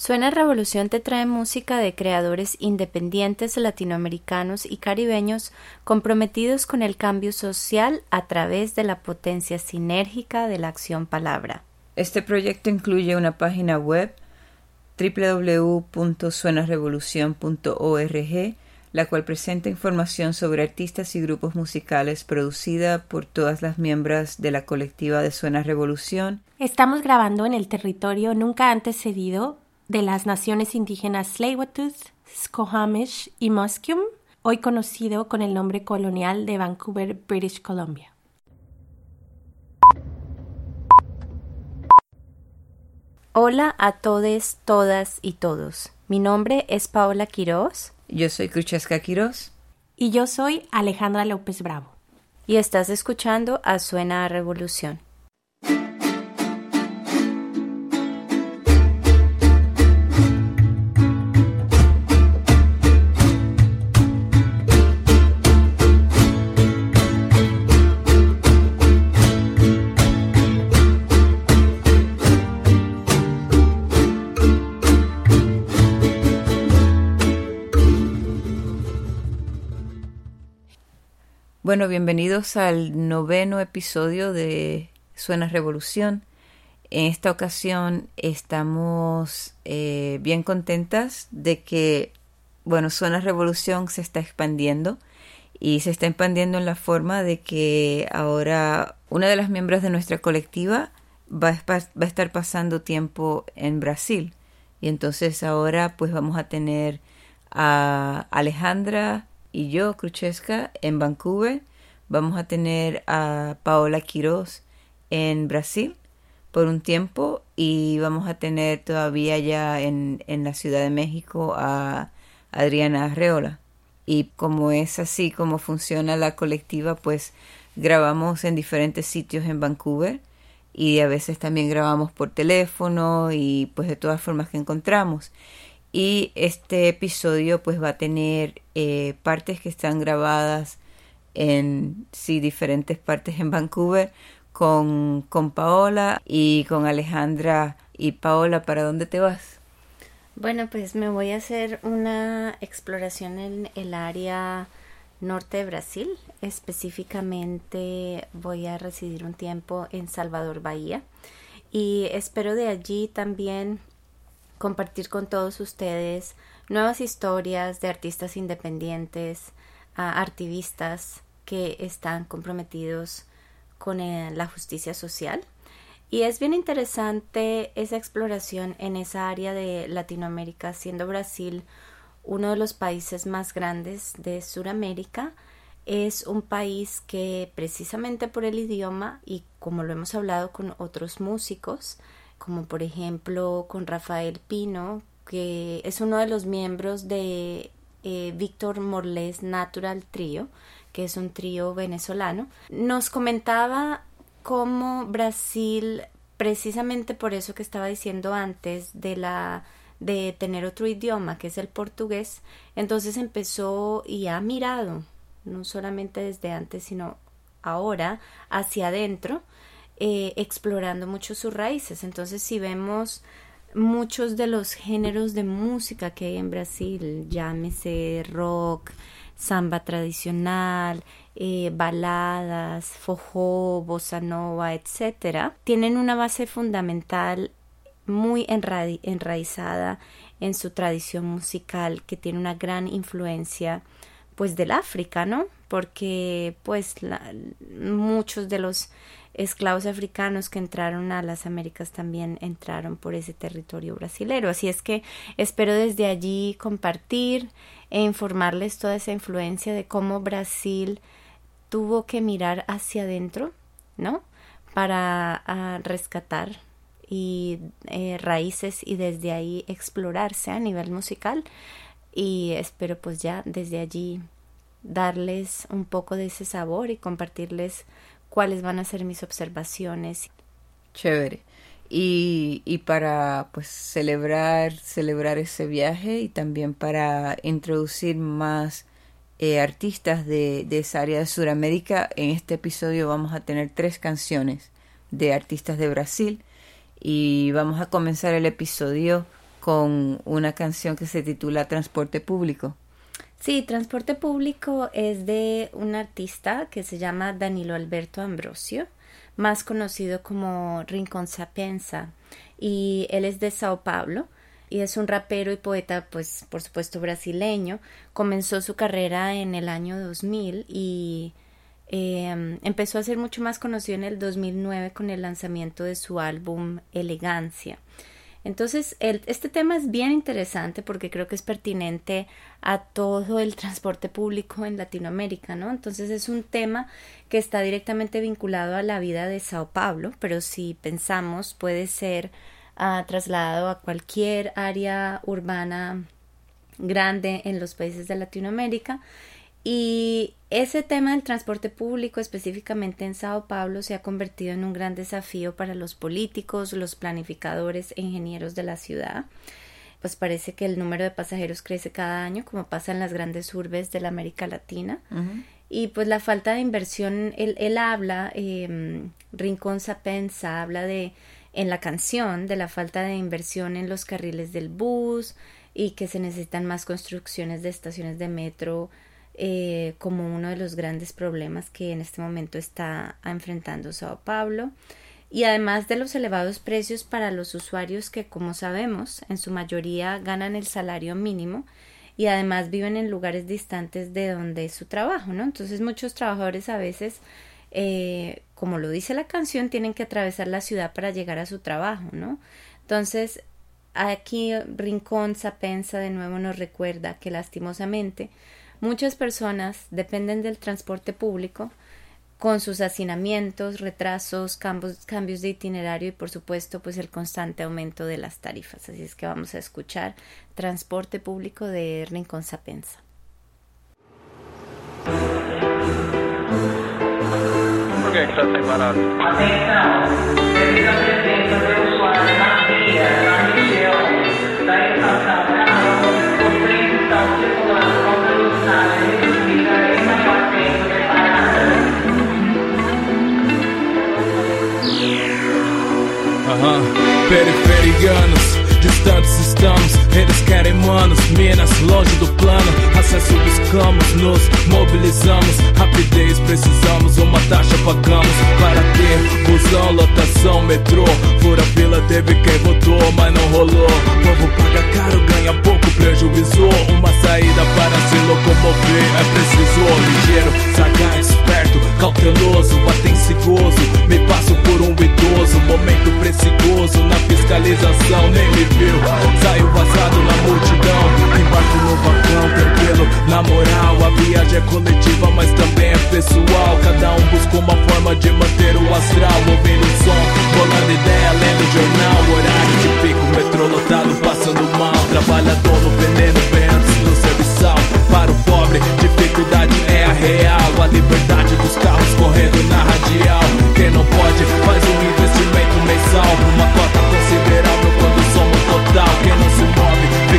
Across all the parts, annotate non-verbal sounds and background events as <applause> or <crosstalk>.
Suena Revolución te trae música de creadores independientes latinoamericanos y caribeños comprometidos con el cambio social a través de la potencia sinérgica de la acción palabra. Este proyecto incluye una página web www.suenarevolucion.org, la cual presenta información sobre artistas y grupos musicales producida por todas las miembros de la colectiva de Suena Revolución. Estamos grabando en el territorio nunca antes cedido de las naciones indígenas tsleil Squamish y Musqueam, hoy conocido con el nombre colonial de Vancouver, British Columbia. Hola a todes, todas y todos. Mi nombre es Paola Quiroz. Yo soy Cruchesca Quiroz. Y yo soy Alejandra López Bravo. Y estás escuchando a Suena a Revolución. Bueno, bienvenidos al noveno episodio de Suena Revolución. En esta ocasión estamos eh, bien contentas de que, bueno, Suena Revolución se está expandiendo y se está expandiendo en la forma de que ahora una de las miembros de nuestra colectiva va a, va a estar pasando tiempo en Brasil. Y entonces ahora pues vamos a tener a Alejandra y yo, Cruchesca, en Vancouver. Vamos a tener a Paola Quiroz en Brasil por un tiempo y vamos a tener todavía ya en, en la Ciudad de México a Adriana Arreola. Y como es así como funciona la colectiva, pues grabamos en diferentes sitios en Vancouver y a veces también grabamos por teléfono y pues de todas formas que encontramos. Y este episodio pues va a tener eh, partes que están grabadas en sí diferentes partes en Vancouver con, con Paola y con Alejandra. Y Paola, ¿para dónde te vas? Bueno, pues me voy a hacer una exploración en el área norte de Brasil. Específicamente voy a residir un tiempo en Salvador Bahía y espero de allí también compartir con todos ustedes nuevas historias de artistas independientes, activistas que están comprometidos con eh, la justicia social. Y es bien interesante esa exploración en esa área de Latinoamérica, siendo Brasil uno de los países más grandes de Sudamérica. Es un país que precisamente por el idioma y como lo hemos hablado con otros músicos, como por ejemplo con Rafael Pino, que es uno de los miembros de eh, Víctor Morles Natural Trio, que es un trío venezolano, nos comentaba cómo Brasil, precisamente por eso que estaba diciendo antes de la de tener otro idioma que es el portugués, entonces empezó y ha mirado, no solamente desde antes, sino ahora, hacia adentro, eh, explorando mucho sus raíces. Entonces, si vemos muchos de los géneros de música que hay en Brasil, llámese rock, samba tradicional, eh, baladas, forró, bossa nova, etcétera, tienen una base fundamental muy enraizada en su tradición musical que tiene una gran influencia pues del África, ¿no? Porque pues muchos de los esclavos africanos que entraron a las Américas también entraron por ese territorio brasilero. Así es que espero desde allí compartir e informarles toda esa influencia de cómo Brasil tuvo que mirar hacia adentro, ¿no? Para ah, rescatar y eh, raíces y desde ahí explorarse a nivel musical y espero pues ya desde allí darles un poco de ese sabor y compartirles cuáles van a ser mis observaciones. Chévere. Y, y para pues celebrar, celebrar ese viaje y también para introducir más eh, artistas de, de esa área de Sudamérica, en este episodio vamos a tener tres canciones de artistas de Brasil y vamos a comenzar el episodio con una canción que se titula Transporte Público. Sí, Transporte Público es de un artista que se llama Danilo Alberto Ambrosio, más conocido como Rincón Sapienza, y él es de Sao Paulo y es un rapero y poeta, pues por supuesto brasileño. Comenzó su carrera en el año 2000 y em, empezó a ser mucho más conocido en el 2009 con el lanzamiento de su álbum Elegancia. Entonces, este tema es bien interesante porque creo que es pertinente a todo el transporte público en Latinoamérica, ¿no? Entonces, es un tema que está directamente vinculado a la vida de Sao Paulo, pero si pensamos, puede ser uh, trasladado a cualquier área urbana grande en los países de Latinoamérica. Y ese tema del transporte público, específicamente en Sao Paulo, se ha convertido en un gran desafío para los políticos, los planificadores e ingenieros de la ciudad. Pues parece que el número de pasajeros crece cada año, como pasa en las grandes urbes de la América Latina. Y pues la falta de inversión, él, habla, eh, Rincón Sapensa habla de, en la canción, de la falta de inversión en los carriles del bus y que se necesitan más construcciones de estaciones de metro eh, como uno de los grandes problemas que en este momento está enfrentando Sao Paulo y además de los elevados precios para los usuarios que como sabemos en su mayoría ganan el salario mínimo y además viven en lugares distantes de donde es su trabajo, ¿no? Entonces muchos trabajadores a veces, eh, como lo dice la canción, tienen que atravesar la ciudad para llegar a su trabajo, ¿no? Entonces aquí Rincón Sapensa de nuevo nos recuerda que lastimosamente Muchas personas dependen del transporte público con sus hacinamientos, retrasos, cambios, cambios de itinerario y por supuesto pues el constante aumento de las tarifas. Así es que vamos a escuchar Transporte Público de Rincón Sapensa. Aham, periferianos distantes estamos, eles querem manos, minas longe do plano, acesso buscamos, nos mobilizamos, rapidez precisamos, uma taxa pagamos para ter busão, lotação, metrô, fura fila teve quem votou, mas não rolou, povo paga caro, ganha pouco prejuízo, uma saída para se locomover, é preciso ligeiro, sagaz, esperto, cauteloso, atencioso, me passo por um idoso, momento precioso, na fiscalização nem me viu. Saiu vazado na multidão Embarco no vagão, tranquilo Na moral, a viagem é coletiva Mas também é pessoal. Cada um busca uma forma de manter o astral Ouvindo o som, rolando ideia Lendo jornal, horário de pico Metrô lotado, passando mal Trabalhador no veneno, bem antes do serviçal. Para o pobre, dificuldade é a real. A liberdade dos carros correndo na radial. Quem não pode, faz um investimento mensal. Uma cota considerável quando somos total. Quem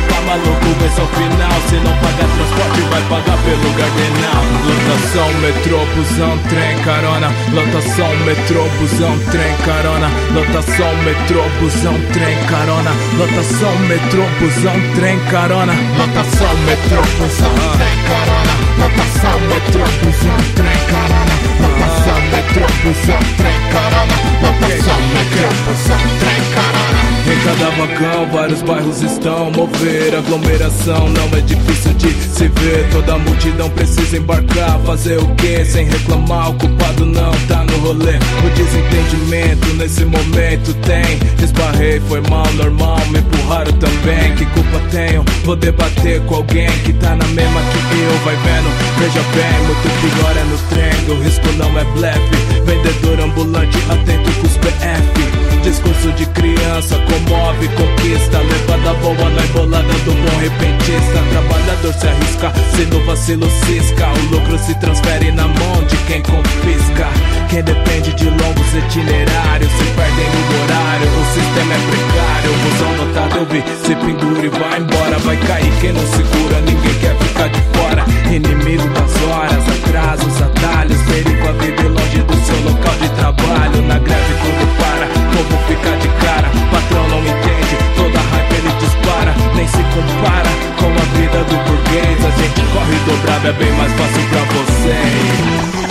não se move, fica maluco, vê ao final. Se não pagar transporte, vai pagar pelo gardenal. Lotação, metrô, busão, trem, carona. Lotação, metrô, busão, trem, carona. Lotação, metrô, busão, trem, carona. Lotação, metrô, busão, trem, carona. Lotação, metrô, busão, trem, carona. Lotação, metrô, busão, trem, carona. Lotação, metrô, busão, trem, carona. Lotação, metrô, busão, trem, carona cada vagão, vários bairros estão mover aglomeração. Não é difícil de se ver. Toda multidão precisa embarcar. Fazer o que sem reclamar? O culpado não tá no rolê. O desentendimento nesse momento tem. Esbarrei, foi mal, normal. Me empurraram também. Que culpa tenho? Vou debater com alguém que tá na mesma que eu. Vai vendo, veja bem, muito pior é no trem. O risco não é blefe. Vendedor ambulante, atento com os PF. Discurso de criança, comove, conquista Levada boa na embolada do bom repentista. Trabalhador se arrisca, se no vacilo cisca. O lucro se transfere na mão de quem confisca. Quem depende de longos itinerários Se perdem no horário, o sistema é precário busão notado eu vi, se pendura e vai embora Vai cair. Quem não segura, ninguém quer ficar de fora. Inimigo das horas, atrasos, atalhos. Perigo a viver longe do seu local de trabalho. Na greve tudo para, povo fica de cara. Patrão não entende, toda raiva ele dispara. Nem se compara com a vida do burguês. A gente corre dobrado, é bem mais fácil pra vocês.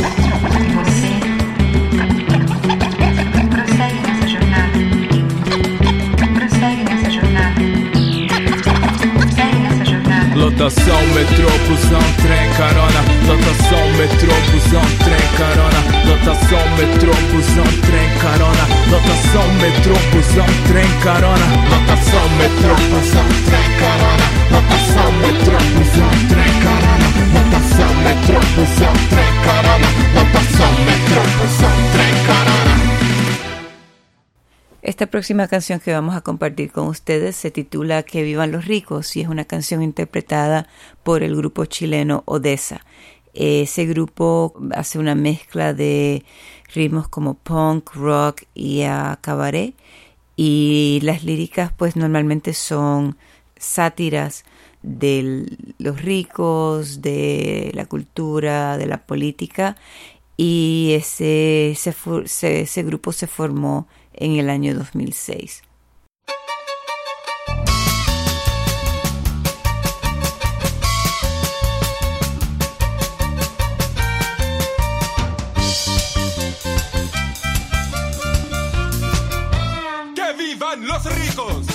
Lotação, metrô, busão, trem, carona. Lotação, metrô, busão, trem, carona. Lotação, metrô, busão, trem, carona. Lotação, metrô, busão, trem, carona. Lotação, metrô, busão, trem, carona. Lotação, metrô, busão, trem, carona. Lotação, metrô, busão, trem, carona. Lotação, metrô, busão, trem, carona Esta próxima canción que vamos a compartir con ustedes se titula Que vivan los ricos y es una canción interpretada por el grupo chileno Odessa. Ese grupo hace una mezcla de ritmos como punk, rock y a cabaret y las líricas pues normalmente son sátiras de los ricos, de la cultura, de la política y ese, ese, ese grupo se formó en el año 2006. ¡Que vivan los ricos!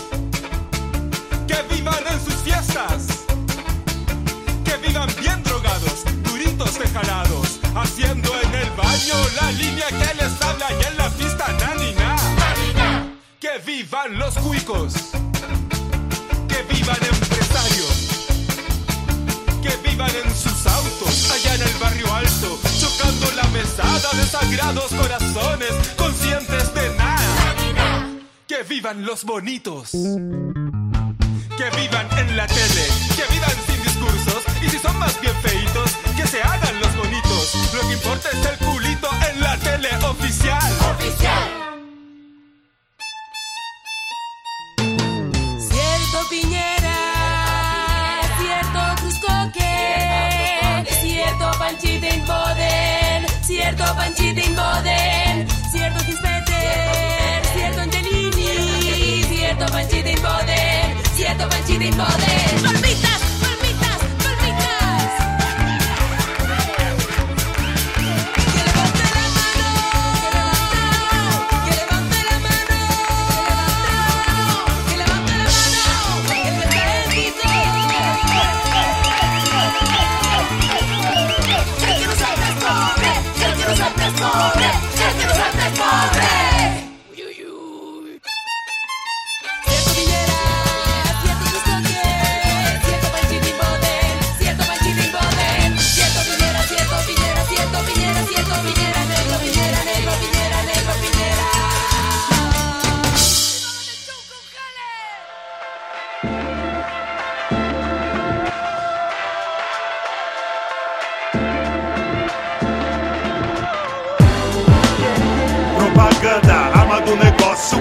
Vivan los cuicos! ¡Que vivan empresarios! ¡Que vivan en sus autos allá en el barrio alto! Chocando la mesada de sagrados corazones conscientes de nada. Que vivan los bonitos. Que vivan en la tele. Que vivan sin discursos. Y si son más bien feitos, que se hagan los bonitos. Lo que importa es el culito en la tele oficial. panchita inboden, cierto gismeter, cierto angelini, cierto panchita inboden, cierto panchita inboden. ¡Sorbita!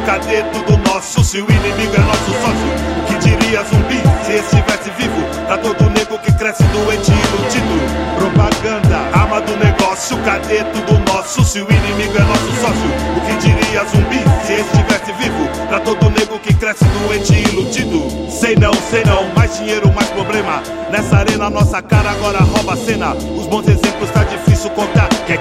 Cadê tudo nosso? Se o inimigo é nosso sócio, o que diria zumbi se estivesse vivo? Pra todo nego que cresce doente e iludido. Propaganda, arma do negócio, cadê tudo nosso? Se o inimigo é nosso sócio, o que diria zumbi se estivesse vivo? Pra todo nego que cresce doente e iludido. Sei não, sei não, mais dinheiro, mais problema. Nessa arena, nossa cara agora rouba a cena. Os bons exemplos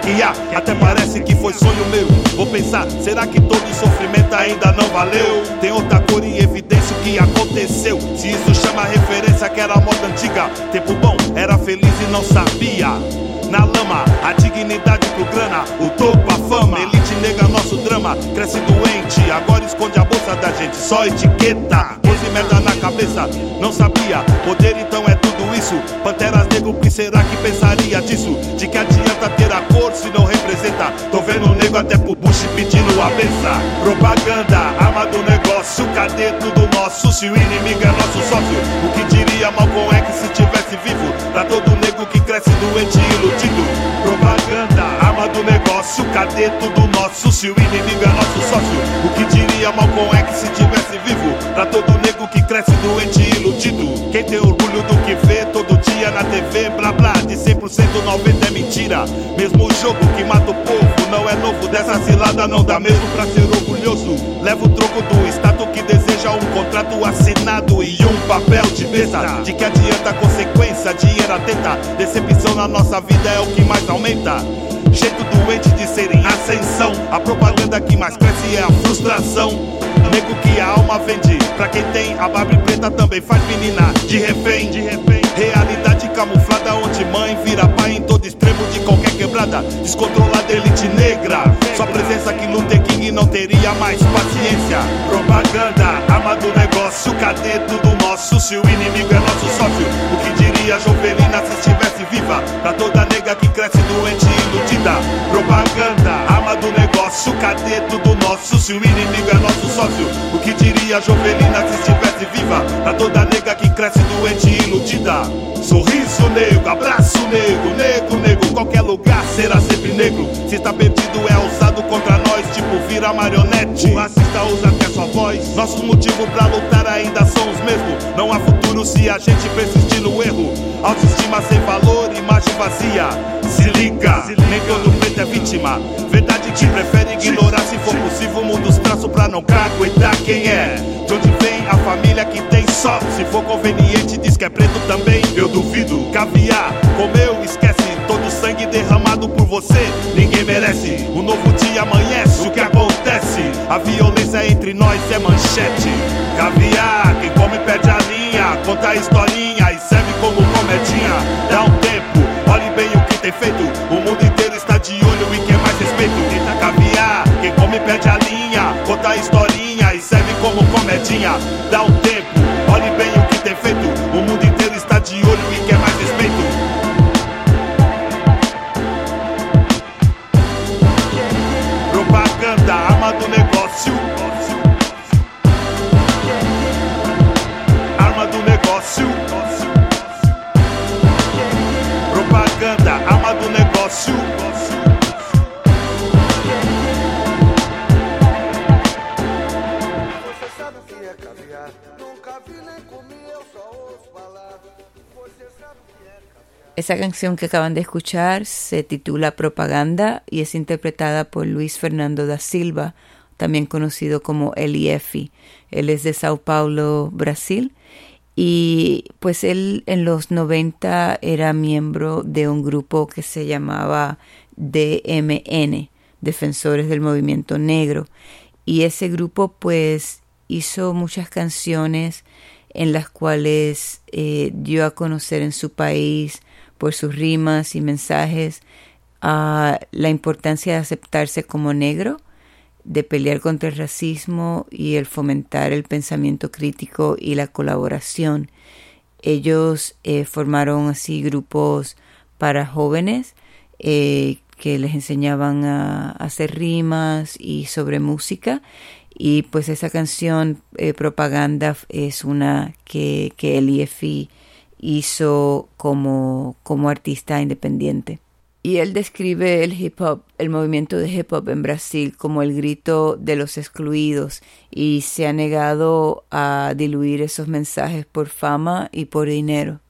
que há? Até parece que foi sonho meu. Vou pensar, será que todo sofrimento ainda não valeu? Tem outra cor em evidência o que aconteceu. Se isso chama referência que era moda antiga. Tempo bom, era feliz e não sabia. Na lama, a dignidade pro grana, o topo, a fama. Elite nega nosso drama, cresce doente. Agora esconde a bolsa da gente, só etiqueta. Pose merda na cabeça, não sabia. Poder então é Panteras negro, o que será que pensaria disso? De que adianta ter a cor se não representa? Tô vendo o nego até pro Bush pedindo a benção. Propaganda, arma do negócio, cadê tudo nosso? Se o inimigo é nosso sócio, o que diria Malcolm X se tivesse vivo? Pra todo nego que cresce doente e iludido. Propaganda, arma do negócio, cadê tudo nosso? Se o inimigo é nosso sócio, o que diria Malcolm X se tivesse vivo? Pra todo nego que cresce doente e iludido. Quem tem orgulho do que dia na TV, blá blá, de 100% 90 é mentira. Mesmo o jogo que mata o povo não é novo, dessa cilada não dá mesmo pra ser orgulhoso. Leva o troco do status que deseja um contrato assinado e um papel de besta. De que adianta a consequência, dinheiro atenta. Decepção na nossa vida é o que mais aumenta. Jeito doente de ser em ascensão. A propaganda que mais cresce é a frustração. Nego que a alma vende. Pra quem tem a barba preta também faz menina de refém. De refém. Realidade camuflada onde mãe vira pai em todo extremo de qualquer quebrada. Descontrolada elite negra. Sua presença no The King não teria mais paciência. Propaganda, arma do negócio. Cadê tudo nosso? Se o inimigo é nosso sócio. O que diria Jovelina se estivesse viva? Pra toda nega que cresce doente e iludida. Propaganda, arma do negócio. Cadê tudo nosso? Se o inimigo é nosso sócio. O que diria Jovelina se estivesse viva? Pra toda nega que cresce doente e iludida. Sorriso negro, abraço negro, negro, negro. Qualquer lugar será sempre negro. Se está perdido é usado contra nós, tipo vira marionete. O racista usa até sua voz. Nossos motivos pra lutar ainda são os mesmos. Não há futuro se a gente persistir no erro. Autoestima sem valor, imagem vazia. Se liga, nem todo preto é vítima. Verdade que prefere ignorar se for possível. Muda os traços pra não caguetar quem é. De onde vem a família que tem só? Se for conveniente, diz que é preto também. Eu duvido. Caviar, comeu, esquece. Todo sangue derramado por você, ninguém merece. O novo dia amanhece, o que acontece? A violência entre nós é manchete. Caviar, quem come perde a linha. Conta a historinha e serve como comedinha. Dá um tempo, olhe bem o que tem feito. O mundo Dá o Esa canción que acaban de escuchar se titula Propaganda y es interpretada por Luis Fernando da Silva, también conocido como Eliefi. Él es de Sao Paulo, Brasil. Y pues él en los 90 era miembro de un grupo que se llamaba DMN, Defensores del Movimiento Negro. Y ese grupo pues hizo muchas canciones en las cuales eh, dio a conocer en su país por sus rimas y mensajes a la importancia de aceptarse como negro, de pelear contra el racismo y el fomentar el pensamiento crítico y la colaboración. Ellos eh, formaron así grupos para jóvenes eh, que les enseñaban a, a hacer rimas y sobre música y pues esa canción eh, propaganda es una que, que Eliefi hizo como, como artista independiente. Y él describe el hip hop, el movimiento de hip hop en Brasil como el grito de los excluidos y se ha negado a diluir esos mensajes por fama y por dinero.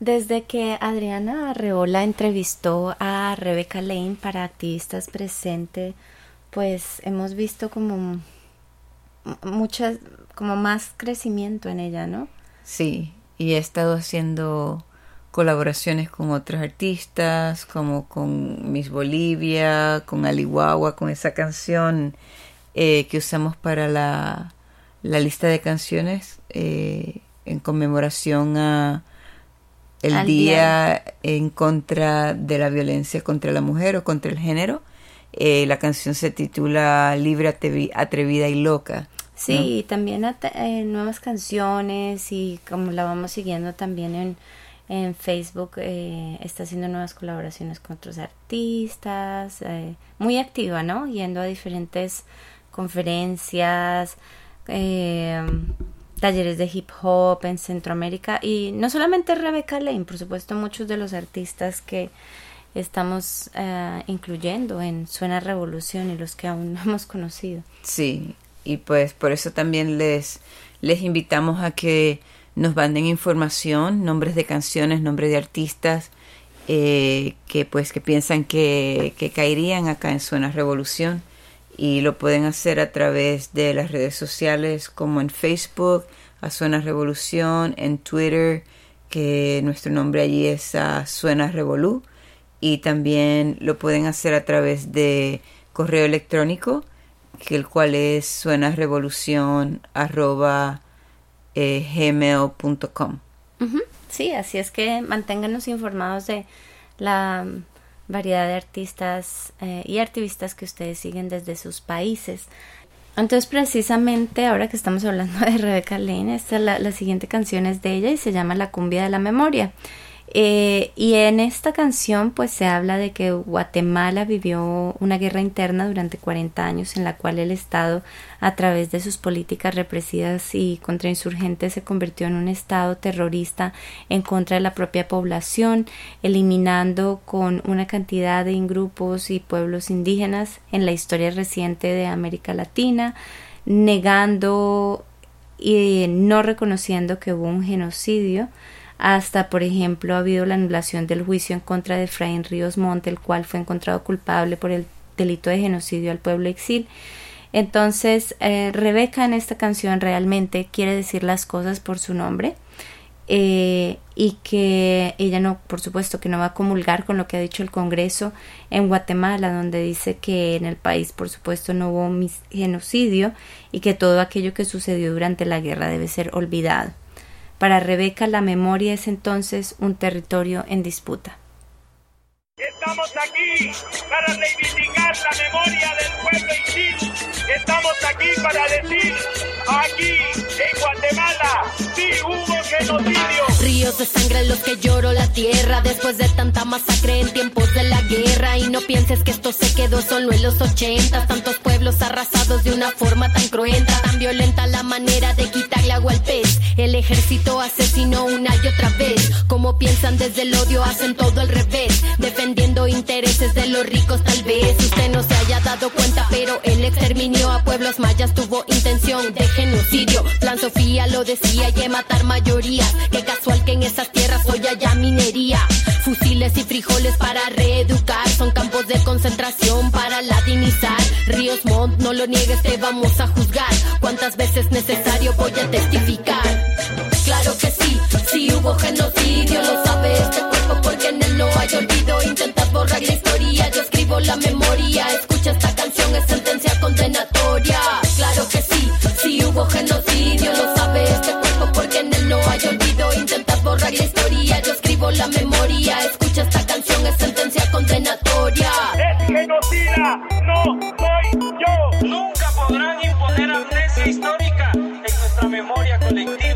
Desde que Adriana Arreola entrevistó a Rebecca Lane para Activistas Presente, pues hemos visto como muchas, como más crecimiento en ella, ¿no? Sí, y he estado haciendo colaboraciones con otros artistas, como con Miss Bolivia, con Alihuahua, con esa canción eh, que usamos para la, la lista de canciones eh, en conmemoración a el Al día, en contra de la violencia contra la mujer o contra el género. Eh, la canción se titula Libre, atrevi- atrevida y loca. Sí, y también eh, nuevas canciones y como la vamos siguiendo también en, en Facebook, eh, está haciendo nuevas colaboraciones con otros artistas, eh, muy activa, ¿no? Yendo a diferentes conferencias, eh, talleres de hip hop en Centroamérica y no solamente Rebecca Lane, por supuesto muchos de los artistas que estamos incluyendo en Suena Revolución y los que aún no hemos conocido. Sí, y pues por eso también les, les invitamos a que nos manden información, nombres de canciones, nombres de artistas eh, que pues que piensan que, que caerían acá en Suena Revolución y lo pueden hacer a través de las redes sociales como en Facebook, a Suena Revolución, en Twitter, que nuestro nombre allí es a Suena Revolú, y también lo pueden hacer a través de correo electrónico, el cual es suenarevolución arroba eh, gmail.com. Ujú, Sí, así es que manténganos informados de la variedad de artistas eh, y activistas que ustedes siguen desde sus países. Entonces, precisamente ahora que estamos hablando <laughs> de Rebeca Lane, esta la, la siguiente canción es de ella y se llama La cumbia de la memoria. Eh, y en esta canción pues se habla de que Guatemala vivió una guerra interna durante 40 años en la cual el Estado a través de sus políticas represivas y contrainsurgentes se convirtió en un Estado terrorista en contra de la propia población, eliminando con una cantidad de grupos y pueblos indígenas en la historia reciente de América Latina, negando y no reconociendo que hubo un genocidio hasta, por ejemplo, ha habido la anulación del juicio en contra de Efraín Ríos Monte, el cual fue encontrado culpable por el delito de genocidio al pueblo exil. Entonces, eh, Rebeca en esta canción realmente quiere decir las cosas por su nombre eh, y que ella no, por supuesto, que no va a comulgar con lo que ha dicho el Congreso en Guatemala, donde dice que en el país, por supuesto, no hubo genocidio y que todo aquello que sucedió durante la guerra debe ser olvidado. Para Rebeca la memoria es entonces un territorio en disputa. Estamos aquí para reivindicar la memoria del pueblo Isil. Estamos aquí para decir, aquí en Guatemala, sí hubo genocidio. Ríos de sangre en los que lloro la tierra después de tanta masacre en tiempos de la guerra. Y no pienses que esto se quedó solo en los ochentas. Tantos pueblos arrasados de una forma tan cruenta, tan violenta la manera de quitarle agua al pez. El ejército asesinó una y otra vez. Como piensan desde el odio, hacen todo al revés. Defendiendo intereses de los ricos, tal vez usted no se haya dado cuenta, pero el exterminio a pueblos mayas tuvo intención de genocidio. Plan Sofía lo decía y de matar mayorías. Qué casual que en esas tierras hoy haya minería. Fusiles y frijoles para reeducar. Son campos de concentración para latinizar. Ríos Montt, no lo niegues, te vamos a juzgar. Cuántas veces necesario voy a testificar. Claro que sí, sí hubo genocidio, lo sabe este porque en él no hay olvido. Intentas borrar la historia, yo escribo la memoria. Escucha esta canción, es sentencia condenatoria. Claro que sí, sí hubo genocidio, lo sabe este cuerpo porque en él no hay olvido. Intentas borrar la historia, yo escribo la memoria. Escucha esta canción, es sentencia condenatoria. Es genocida, no soy yo. Nunca podrán imponer amnesia histórica en nuestra memoria colectiva.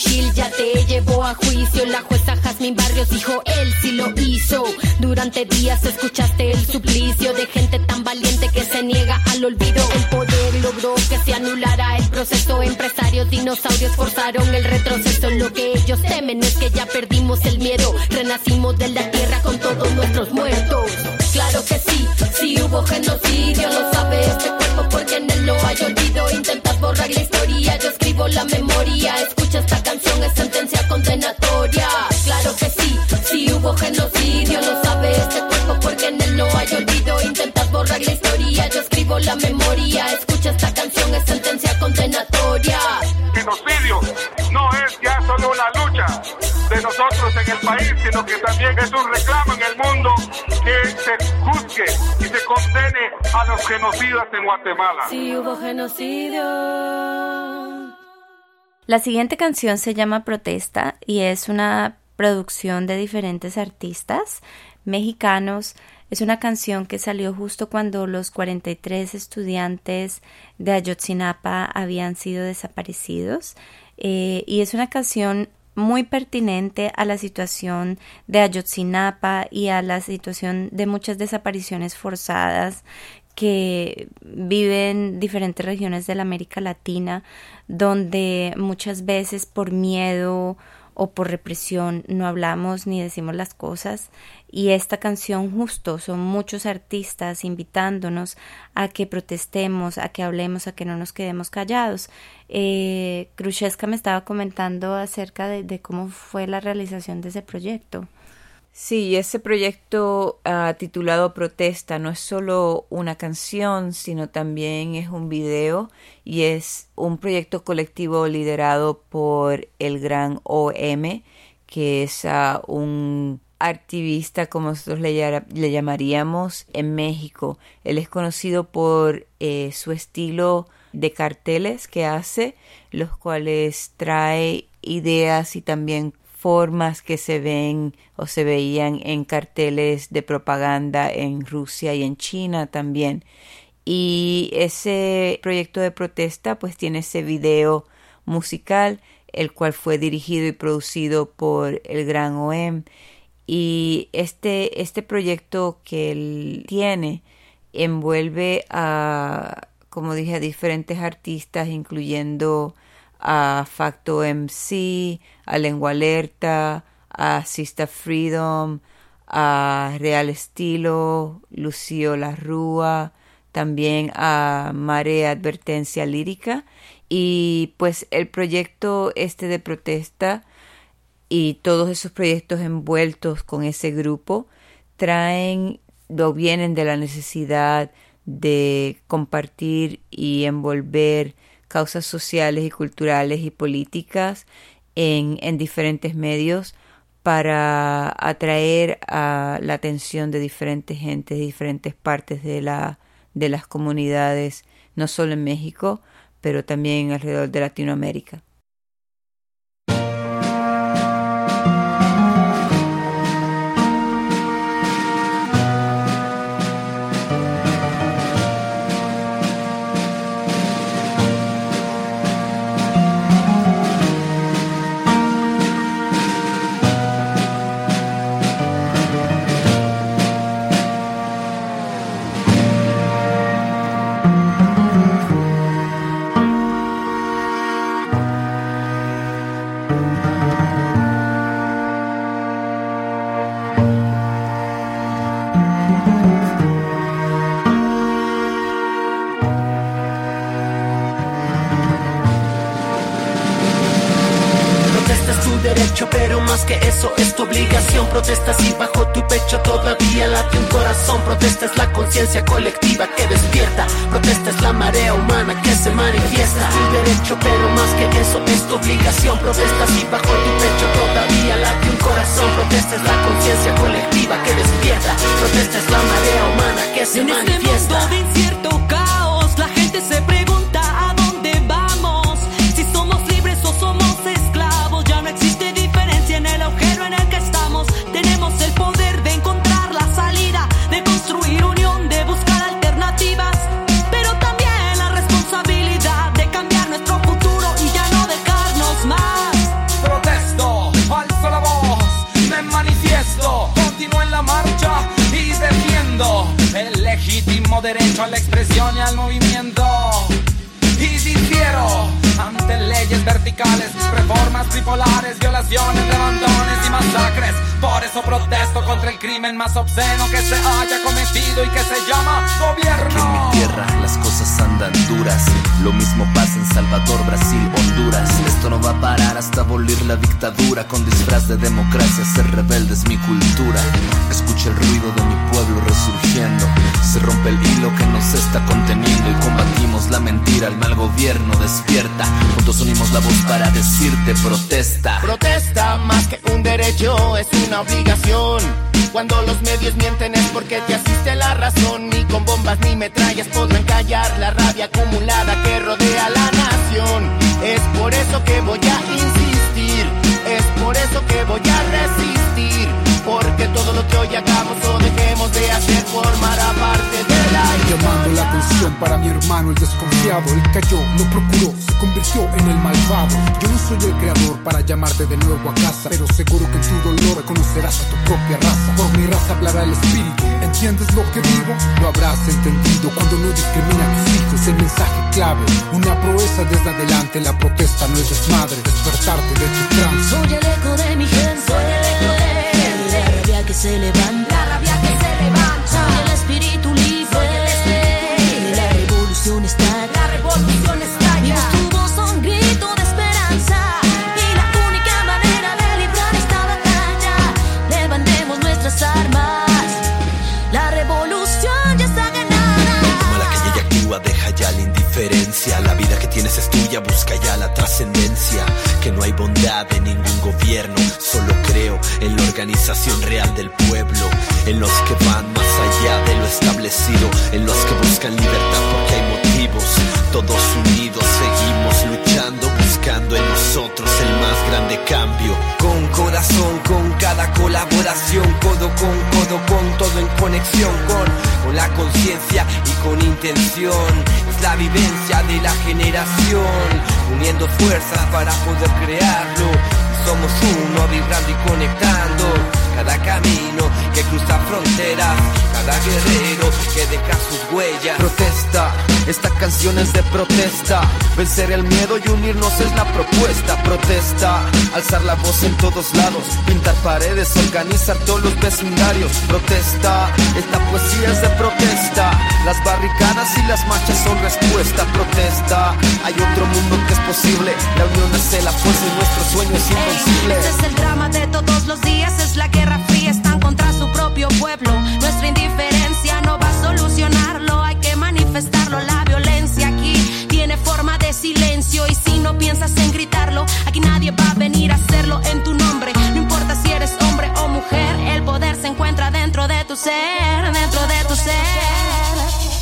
Ishil ya te llevó a juicio. La jueza Jazmín Barrios dijo él sí lo hizo. Durante días escuchaste el suplicio de gente tan valiente que se niega al olvido. El poder logró que se anulara el proceso. Empresarios, dinosaurios forzaron el retroceso. Lo que ellos temen es que ya perdimos el miedo. Renacimos de la tierra con todos nuestros muertos. Claro que sí, sí hubo genocidio. Lo sabe este cuerpo porque en él no hay olvido. Intentas borrar la historia, yo escribo la memoria. Escucha esta hubo genocidio. Lo sabe este cuerpo porque en él no hay olvido. Intentas borrar la historia, yo escribo la memoria. Escucha esta canción, es sentencia condenatoria. genocidio no es ya solo una lucha de nosotros en el país, sino que también es un reclamo en el mundo que se juzgue y se condene a los genocidas en Guatemala. Sí hubo genocidio. La siguiente canción se llama Protesta y es una producción de diferentes artistas mexicanos. Es una canción que salió justo cuando los 43 estudiantes de Ayotzinapa habían sido desaparecidos. Eh, y es una canción muy pertinente a la situación de Ayotzinapa y a la situación de muchas desapariciones forzadas que viven diferentes regiones de la América Latina, donde muchas veces por miedo o por represión no hablamos ni decimos las cosas y esta canción justo son muchos artistas invitándonos a que protestemos, a que hablemos, a que no nos quedemos callados. Eh, me estaba comentando acerca de, de cómo fue la realización de ese proyecto. Sí, ese proyecto uh, titulado Protesta no es solo una canción, sino también es un video y es un proyecto colectivo liderado por el gran OM, que es un activista, como nosotros le, le, llamaríamos, en México. Él es conocido por eh, su estilo de carteles que hace, los cuales trae ideas y también formas que se ven o se veían en carteles de propaganda en Rusia y en China también. Y ese proyecto de protesta pues tiene ese video musical, el cual fue dirigido y producido por el gran OEM. Y este, este proyecto que él tiene envuelve a, como dije, a diferentes artistas, incluyendo a Facto MC, a Lengua Alerta, a Sista Freedom, a Real Estilo, Lucio La Rúa, también a Marea Advertencia Lírica. Y pues el proyecto este de protesta y todos esos proyectos envueltos con ese grupo traen o vienen de la necesidad de compartir y envolver causas sociales y culturales y políticas en, en diferentes medios para atraer a la atención de diferentes gentes de diferentes partes de, la, de las comunidades, no solo en México, pero también alrededor de Latinoamérica. Protestas y bajo tu pecho todavía late un corazón. Protesta es la conciencia colectiva que despierta. Protesta es la marea humana que se manifiesta. Tu derecho, pero más que eso es tu obligación. Protestas y bajo tu pecho todavía late un corazón. Protesta es la conciencia colectiva que despierta. Protesta es la marea humana que se en manifiesta. Este mundo de incierto caos, la gente se pregunta a la expresión y al movimiento. Verticales, reformas tripolares, violaciones, levantones y masacres. Por eso protesto contra el crimen más obsceno que se haya cometido y que se llama gobierno. Que en mi tierra las cosas andan duras. Lo mismo pasa en Salvador, Brasil, Honduras. Esto no va a parar hasta abolir la dictadura. Con disfraz de democracia, ser rebelde es mi cultura. Escucha el ruido de mi pueblo resurgiendo. Se rompe el hilo que nos está conteniendo y combatimos la mentira. El mal gobierno despierta. Juntos unimos la voz para decirte protesta. Protesta más que un derecho, es una obligación. Cuando los medios mienten es porque te asiste la razón. Ni con bombas ni metrallas podrán callar la rabia acumulada que rodea la nación. Es por eso que voy a insistir, es por eso que voy a resistir. Porque todo lo que hoy hagamos o dejemos de hacer formará parte de la Llamando la atención para mi hermano el desconfiado. El cayó, no procuró, se convirtió en el malvado. Yo no soy el creador para llamarte de nuevo a casa, pero seguro que en tu dolor conocerás a tu propia raza. Por mi raza hablará el espíritu. ¿Entiendes lo que digo? Lo habrás entendido cuando no discrimina a tus hijos. El mensaje clave, una proeza desde adelante. La protesta no es desmadre, despertarte de tu trance. Soy el eco de mi gente. Soy el generación, uniendo fuerzas para poder crearlo. Somos uno, vibrando y conectando. Cada camino que cruza fronteras, cada guerrero que deja sus huellas. Protesta, esta canción es de protesta. Vencer el miedo y unirnos es la propuesta. Protesta, alzar la voz en todos lados, pintar paredes, organizar todos los vecindarios. Protesta, esta poesía es de protesta. Las barricadas y las marchas son respuesta. Protesta, hay otro mundo que es posible. La unión es la fuerza y nuestro sueño es invencible. Este es el drama de todos los días, es la guerra fría, están contra su propio pueblo. Nuestra indiferencia silencio y si no piensas en gritarlo, aquí nadie va a venir a hacerlo en tu nombre. No importa si eres hombre o mujer, el poder se encuentra dentro de tu ser, dentro de tu ser.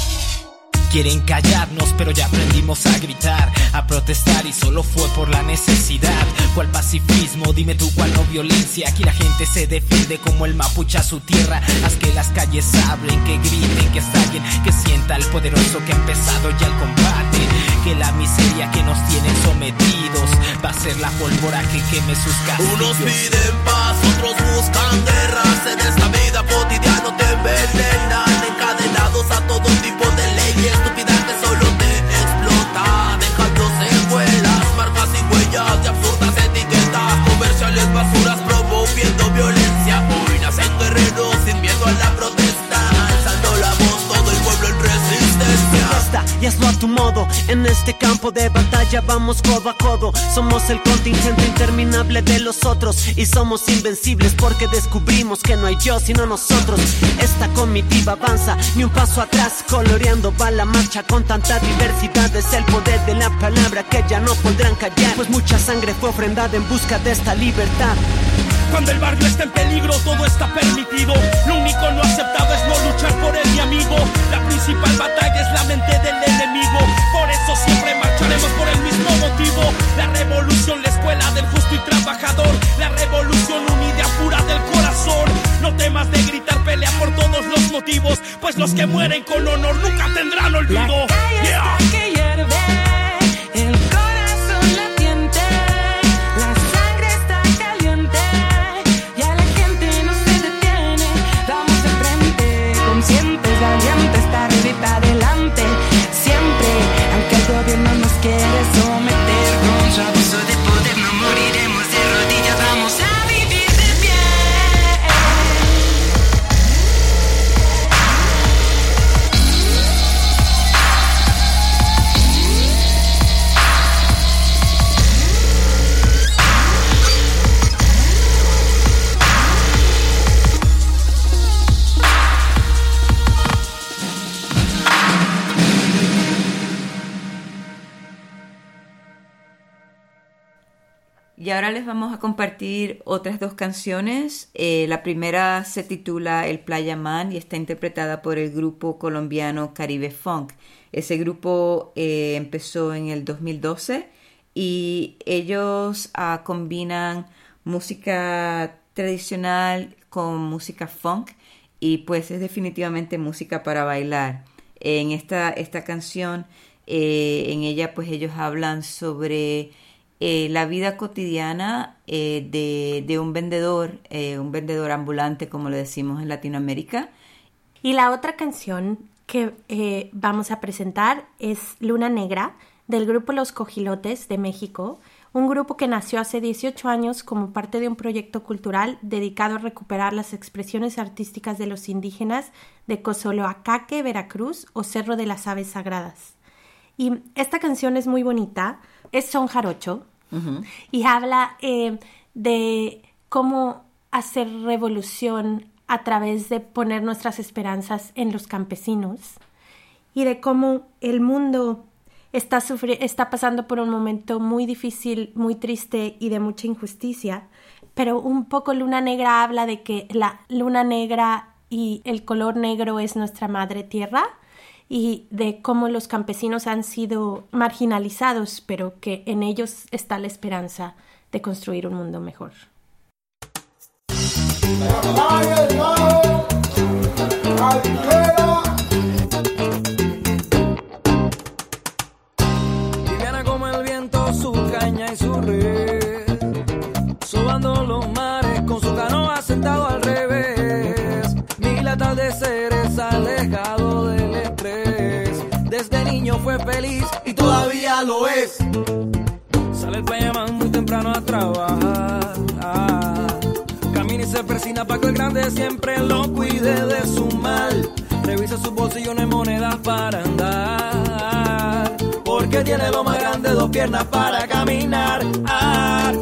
Quieren callarnos, pero ya aprendimos a gritar, a protestar y solo fue por la necesidad. ¿Cuál pacifismo? Dime tú cuál no violencia. Aquí la gente se defiende como el mapuche a su tierra. Haz que las calles hablen, que griten, que estallen, que sienta el poderoso que ha empezado ya el combate. Que la miseria que nos tienen sometidos va a ser la pólvora que queme sus castillos. Unos piden paz, otros buscan guerras. En esta vida cotidiana te envenenan, vamos codo a codo. Somos el contingente interminable de los otros y somos invencibles porque descubrimos que no hay yo sino nosotros. Esta comitiva avanza, ni un paso atrás, coloreando va la marcha con tanta diversidad. Es el poder de la palabra que ya no podrán callar, pues mucha sangre fue ofrendada en busca de esta libertad. Cuando el barrio está en peligro, todo está permitido. Lo único no aceptado es no luchar por el mi amigo. La principal batalla es la mente del enemigo. Por eso siempre marcharemos por el mismo motivo. La revolución, la escuela del justo y trabajador. La revolución unida pura del corazón. No temas de gritar, pelea por todos los motivos. Pues los que mueren con honor nunca tendrán olvido. Yeah. Someter, con su Y ahora les vamos a compartir otras dos canciones. Eh, la primera se titula El Playa Man y está interpretada por el grupo colombiano Caribe Funk. Ese grupo eh, empezó en el 2012 y ellos ah, combinan música tradicional con música funk y pues es definitivamente música para bailar. En esta, esta canción, eh, en ella pues ellos hablan sobre eh, la vida cotidiana eh, de, de un vendedor, eh, un vendedor ambulante como le decimos en Latinoamérica. Y la otra canción que vamos a presentar es Luna Negra del grupo Los Cojilotes de México, un grupo que nació hace 18 años como parte de un proyecto cultural dedicado a recuperar las expresiones artísticas de los indígenas de Cozoloacaque, Veracruz o Cerro de las Aves Sagradas. Y esta canción es muy bonita, es son jarocho y habla eh, de cómo hacer revolución a través de poner nuestras esperanzas en los campesinos y de cómo el mundo está, está pasando por un momento muy difícil, muy triste y de mucha injusticia, pero un poco Luna Negra habla de que la luna negra y el color negro es nuestra madre tierra y de cómo los campesinos han sido marginalizados, pero que en ellos está la esperanza de construir un mundo mejor. Liviana como el viento, su caña y su. Sobando los mares con su canoa sentado al revés. Mil atardeceres Fue feliz y todavía lo es. Sale el Payamán muy temprano a trabajar. Ah. Camina y se persina para que el grande siempre lo cuide de su mal. Revisa su bolsillo, no hay monedas para andar. Porque tiene lo más grande, dos piernas para caminar. Ah,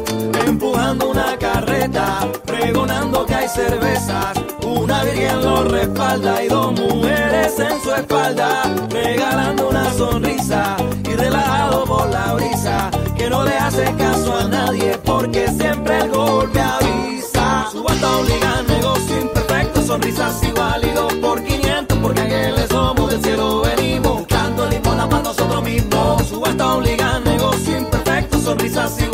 empujando una carreta, pregonando que hay cervezas. Una virgen lo respalda y dos mujeres en su espalda. Regalando una sonrisa y relajado por la brisa. Que no le hace caso a nadie porque siempre el golpe avisa. Subasta obliga negocio imperfecto, sonrisas y dos por 500. Porque ángeles somos del cielo venimos buscando limona para nosotros mismos. Subasta obliga negocio imperfecto, sonrisas y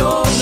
mi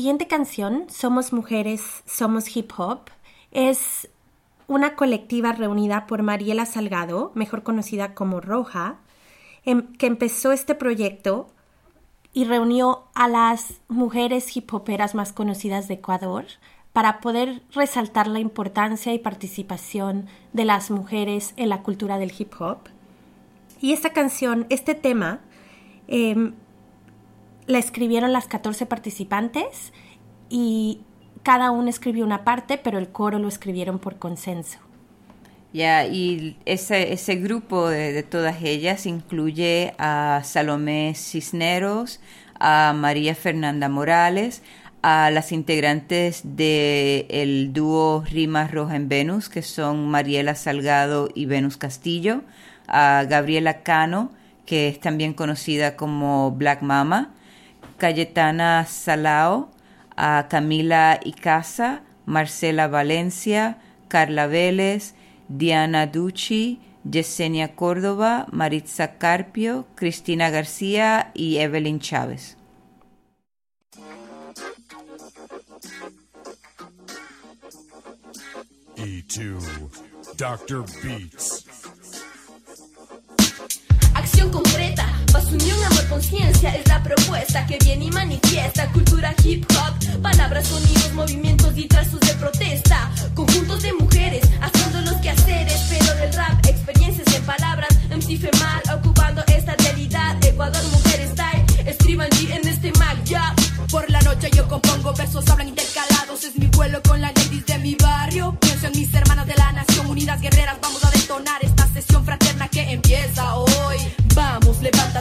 siguiente canción, Somos Mujeres, Somos Hip Hop, es una colectiva reunida por Mariela Salgado, mejor conocida como Roja, em- que empezó este proyecto y reunió a las mujeres hip hoperas más conocidas de Ecuador para poder resaltar la importancia y participación de las mujeres en la cultura del hip hop. Y esta canción, este tema, em, la escribieron las 14 participantes y cada uno escribió una parte, pero el coro lo escribieron por consenso. Ya, y ese, ese grupo de, de todas ellas incluye a Salomé Cisneros, a María Fernanda Morales, a las integrantes del dúo Rimas Roja en Venus, que son Mariela Salgado y Venus Castillo, a Gabriela Cano, que es también conocida como Black Mama, Cayetana Salao, a Camila Icaza, Marcela Valencia, Carla Vélez, Diana Ducci, Yesenia Córdoba, Maritza Carpio, Cristina García y Evelyn Chávez. E2, Dr. Beats. Acción concreta, paz, unión, amor, conciencia es la propuesta que viene y manifiesta cultura hip hop, palabras, sonidos, movimientos y trazos de protesta, conjuntos de mujeres haciendo los quehaceres, pero del rap, experiencias en palabras, MC Femal ocupando esta realidad, Ecuador Mujer Style, escriban G en este mag, ya. Por la noche yo compongo versos, hablan intercalados. Es mi vuelo con las ladies de mi barrio. Pienso en mis hermanas de la nación, unidas guerreras. Vamos a detonar esta sesión fraterna que empieza hoy.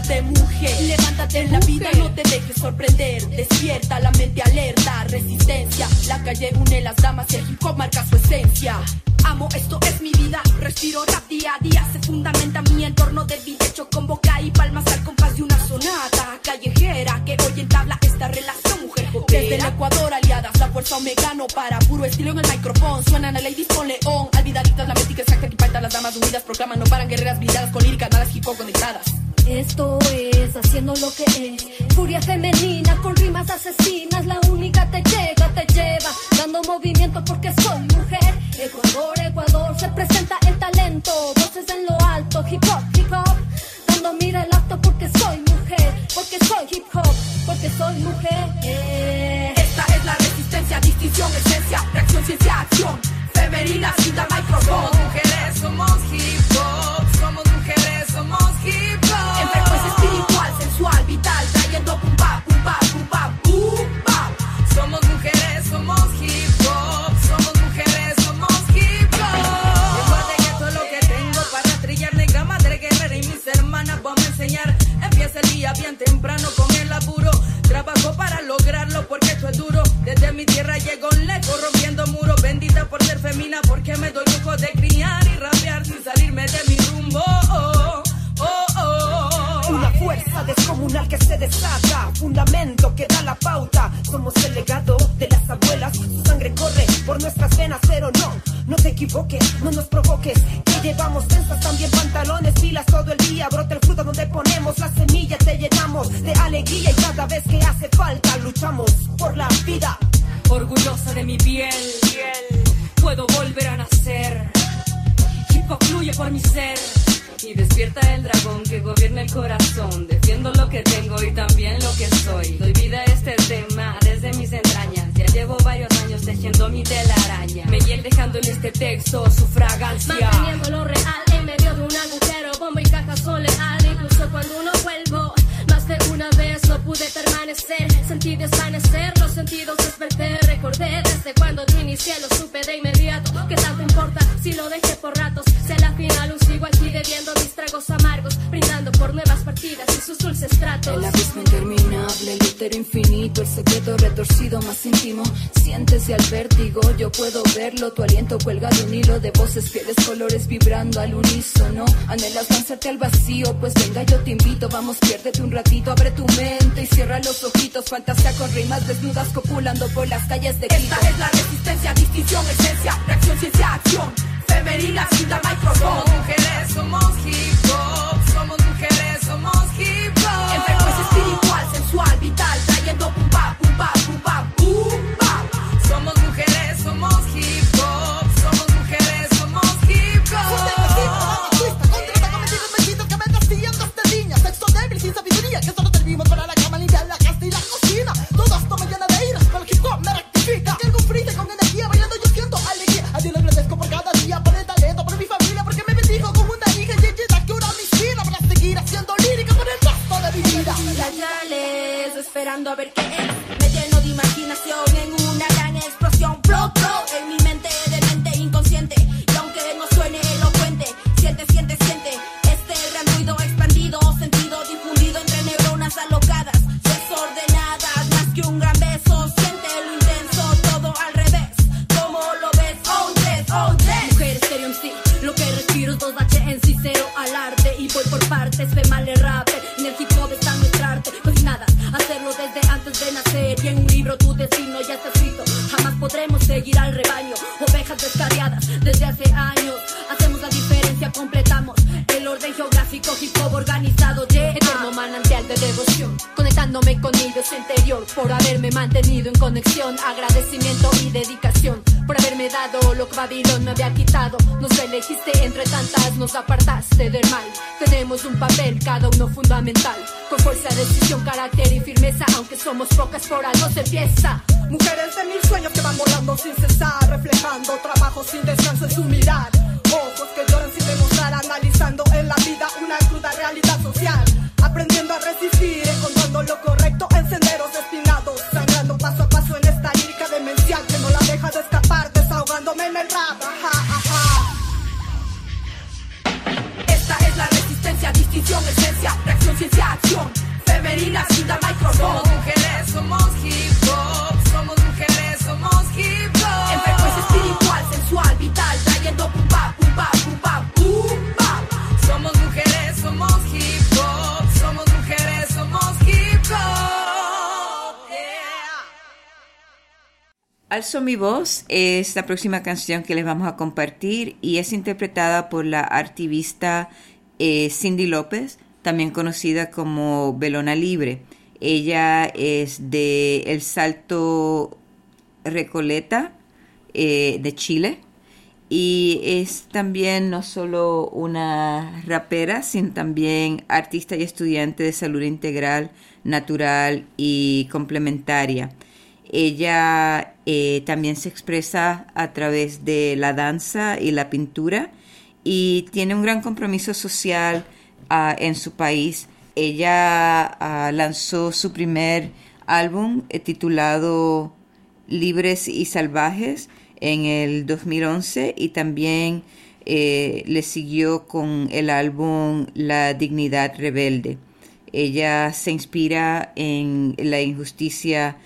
Levántate mujer, Levántate en la vida no te dejes sorprender, despierta la mente alerta, resistencia, la calle une las damas y el hip hop marca su esencia. Amo, esto es mi vida. Respiro rap día a día. Se fundamenta mi entorno de vida. Hecho con boca y palmas al compás de una sonata callejera que hoy entabla esta relación mujer Desde Desde el Ecuador aliadas, la fuerza omegano para puro estilo en el micrófono. Suenan a ladies con león, olvidaditas la falta las damas unidas proclaman, no paran guerreras blindadas con líricas, hip hop conectadas. Esto es haciendo lo que es. Furia femenina con rimas asesinas. La única te llega, te lleva. Dando movimiento porque soy mujer. Ecuador, Ecuador, se presenta el talento. Voces en lo alto, hip hop, hip hop. Dando mira el acto porque soy mujer. Porque soy hip hop, porque soy mujer. Esta es la resistencia, distinción, esencia, reacción, ciencia, acción. Femenina, cinta, micrófono. Somos al vacío, pues venga, yo te invito. Vamos, piérdete un ratito, abre tu mente y cierra los ojitos. Fantasía con rimas desnudas copulando por las calles de Quito. Mi voz es la próxima canción que les vamos a compartir y es interpretada por la artivista eh, Cindy López, también conocida como Belona Libre. Ella es de El Salto Recoleta eh, de Chile y es también no solo una rapera, sino también artista y estudiante de salud integral, natural y complementaria. Ella eh, también se expresa a través de la danza y la pintura y tiene un gran compromiso social ah, en su país. Ella ah, lanzó su primer álbum eh, titulado Libres y Salvajes en el 2011 y también eh, le siguió con el álbum La Dignidad Rebelde. Ella se inspira en la injusticia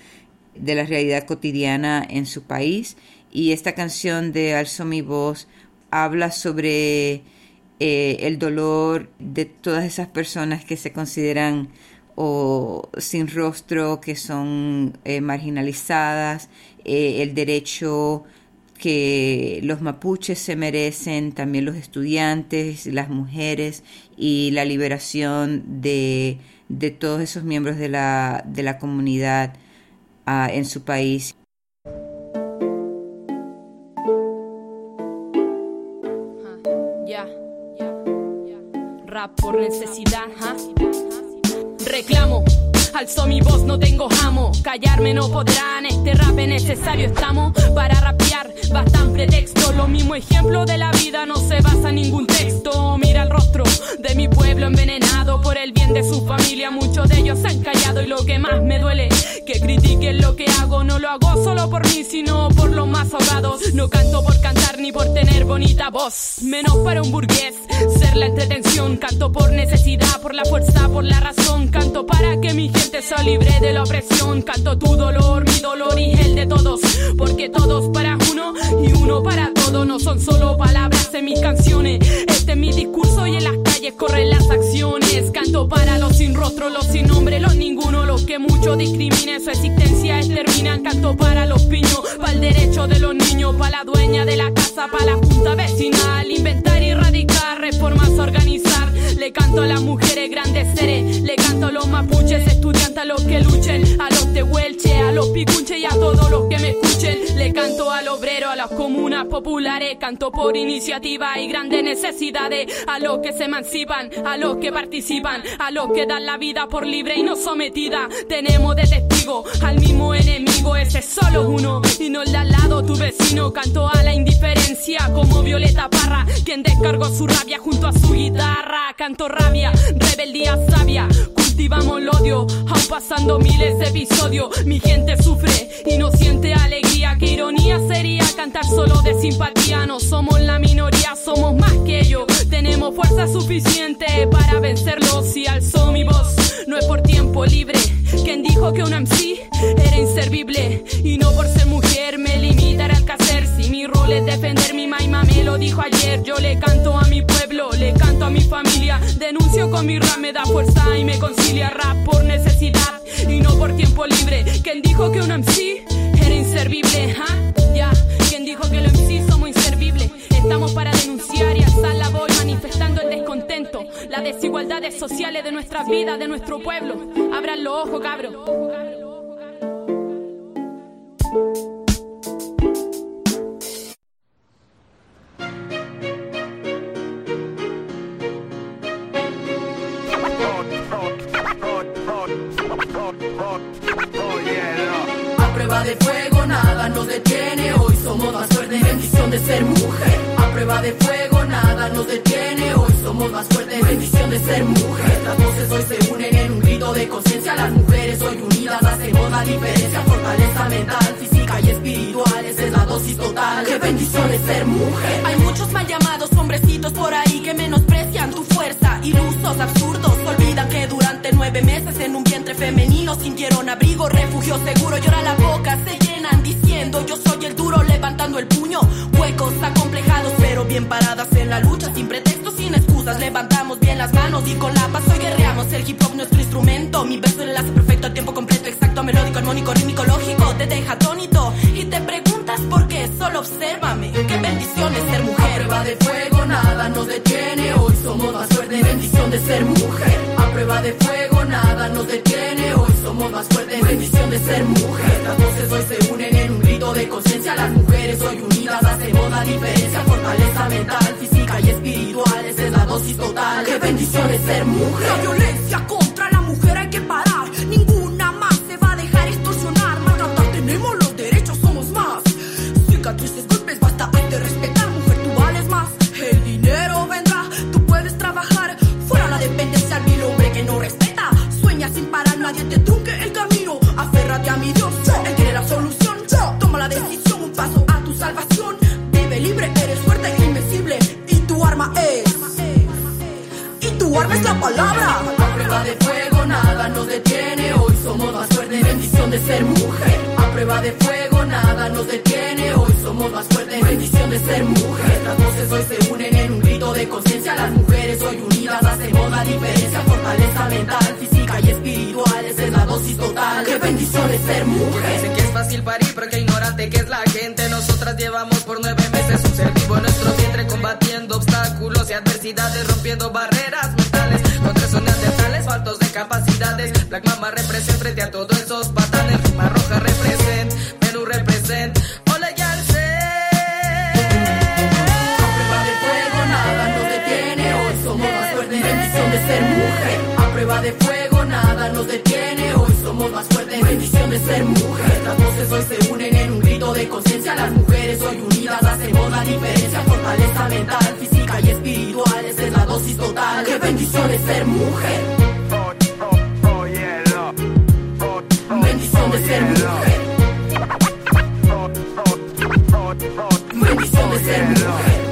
de la realidad cotidiana en su país. Y esta canción de Alzo mi voz habla sobre eh, el dolor de todas esas personas que se consideran o sin rostro, que son eh, marginalizadas, eh, el derecho que los mapuches se merecen, también los estudiantes, las mujeres y la liberación de, de todos esos miembros de la, de la comunidad ah, en su país. Rap por necesidad. Reclamo, alzo mi voz, no tengo jamo. Callarme no podrán, este rap es necesario, estamos para rapear. Bastan pretexto, lo mismo ejemplo de la vida no se basa en ningún texto. Mira el rostro de mi pueblo envenenado por el bien de su familia. Muchos de ellos se han callado y lo que más me duele, que critiquen lo que hago. No lo hago solo por mí, sino por los más ahogados. No canto por cantar ni por tener bonita voz, menos para un burgués. Ser la entretención, canto por necesidad, por la fuerza, por la razón. Canto para que mi gente sea libre de la opresión. Canto tu dolor, mi dolor y el de todos. Porque todos para uno y uno para todo. No son solo palabras en mis canciones. Este es mi discurso y en las calles corren las acciones. Canto para los sin rostro, los sin nombre, los ninguno. Los que mucho discriminen su existencia exterminan. Canto para los piños, para el derecho de los niños. Para la dueña de la casa, para la junta vecinal. Inventar y erradicar, reformas organizar. Le canto a las mujeres y a todos los que me escuchen. Le canto al obrero, a las comunas populares. Canto por iniciativa y grandes necesidades. A los que se emancipan, a los que participan. A los que dan la vida por libre y no sometida. Tenemos de testigo al mismo enemigo. Ese es solo uno y no el de al lado, tu vecino. Canto a la indiferencia como Violeta Parra. Quien descargó su rabia junto a su guitarra. Canto rabia, rebeldía sabia. cultivamos el odio, aún pasando miles de episodios. Mi gente sufre y no siente alegría. Qué ironía sería cantar solo de simpatía. No somos la minoría, somos más que ellos. Tenemos fuerza suficiente para vencerlos. Si alzó mi voz, no es por tiempo libre. Quien dijo que un MC era inservible y no por ser mujer me limitará al hacer. Si mi rol es defender mi maima, me lo dijo ayer. Yo le canto a mi pueblo, le canto familia. Denuncio con mi rap, me da fuerza y me concilia rap por necesidad y no por tiempo libre. Quien dijo que un MC era inservible, ¿ah? Ya, quien dijo que los MC somos inservibles. Estamos para denunciar y alzar la voz manifestando el descontento, las desigualdades sociales de nuestras vidas, de nuestro pueblo. Abran los ojos, cabros. A prueba de fuego nada nos detiene, hoy somos más fuertes, bendición de ser mujer. A prueba de fuego nada nos detiene, hoy somos más fuertes, bendición de ser mujer. Las voces hoy se unen en un grito de conciencia, las mujeres hoy unidas hacemos la diferencia, fortaleza mental, física y espiritual, esa es la dosis total. Qué bendición es ser mujer. Hay muchos mal llamados hombrecitos por ahí que menosprecian tu fuerza. Ilusos, absurdos, olvidan que durante nueve meses en un vientre femenino sintieron abrigo, refugio seguro. Llora la boca, se llenan diciendo yo soy el duro, levantando el puño. Huecos acomplejados, pero bien paradas en la lucha, sin pretextos, sin excusas. Levantamos bien las manos y con la paz hoy guerreamos. El hip hop nuestro instrumento. Mi verso enlace perfecto a tiempo completo, exacto, melódico, armónico, rítmico, de fuego nada nos detiene, hoy somos más fuertes, bendición de ser mujer. A prueba de fuego nada nos detiene, hoy somos más fuertes, bendición de ser mujer. Las voces hoy se unen en un grito de conciencia, las mujeres hoy unidas hacemos la diferencia, fortaleza mental, física y espiritual, esa es la dosis total. Qué bendición es ser mujer. La violencia contra la mujer hay que parar. Ser mujer. A prueba de fuego nada nos detiene, hoy somos más fuertes, bendición de ser mujer. Las voces hoy se unen en un grito de conciencia, las mujeres hoy unidas hacemos la diferencia, fortaleza mental, física y espiritual, esa es la dosis total. Qué bendición es ser mujer. Dicen que es fácil parir, pero que ignorante que es la gente. Nosotras llevamos por nueve meses un ser vivo en nuestro vientre, combatiendo obstáculos y adversidades, rompiendo barreras mentales. Contra neandertales faltos de capacidades. Black Mama represent frente a todos esos patanes. Rima roja represent, Menú represent. Hola, bendición de ser mujer. A prueba de fuego nada nos detiene, hoy somos más fuertes, bendición de ser mujer. Las voces hoy se unen en un grito de conciencia, las mujeres hoy unidas hacemos la diferencia, fortaleza mental, física y espiritual, esa es la dosis total. Qué bendición es ser mujer. De ser mujer. Bendición de ser mujer.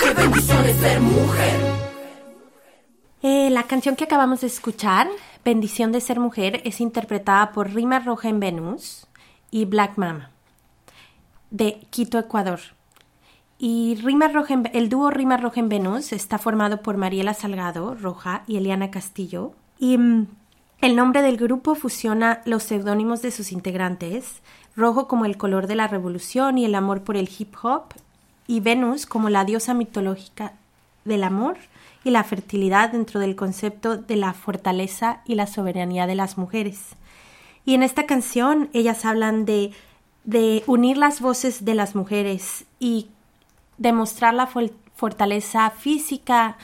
Qué bendición es ser mujer. Eh, la canción que acabamos de escuchar, Bendición de ser mujer, es interpretada por Rima Roja en Venus y Black Mama de Quito, Ecuador. Y Rima el dúo Rima Roja en Venus está formado por Mariela Salgado Roja y Eliana Castillo. Y mm, el nombre del grupo fusiona los seudónimos de sus integrantes, rojo como el color de la revolución y el amor por el hip hop, y Venus como la diosa mitológica del amor y la fertilidad dentro del concepto de la fortaleza y la soberanía de las mujeres. Y en esta canción ellas hablan de, de unir las voces de las mujeres y demostrar la fortaleza física,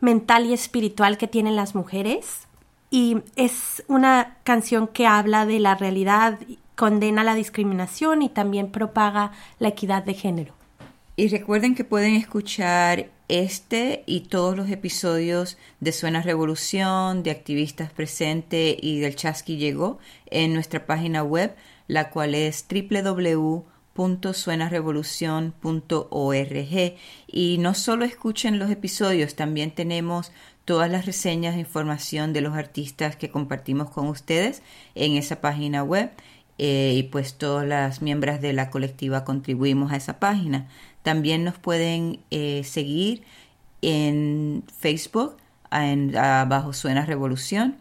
mental y espiritual que tienen las mujeres. Y es una canción que habla de la realidad condena la discriminación y también propaga la equidad de género. Y recuerden que pueden escuchar este y todos los episodios de Suena Revolución, de Activistas Presente y del Chasqui Llegó en nuestra página web, la cual es www.suenarevolucion.org. Y no solo escuchen los episodios, también tenemos todas las reseñas e información de los artistas que compartimos con ustedes en esa página web. Eh, y pues todas las miembros de la colectiva contribuimos a esa página. También nos pueden eh, seguir en Facebook en, bajo Suena Revolución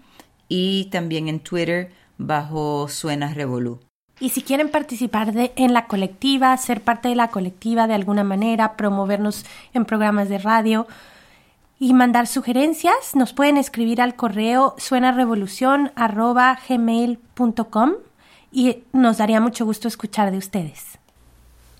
y también en Twitter bajo Suena Revolu. Y si quieren participar de, en la colectiva, ser parte de la colectiva de alguna manera, promovernos en programas de radio y mandar sugerencias, nos pueden escribir al correo suenarevolucion.gmail.com y nos daría mucho gusto escuchar de ustedes.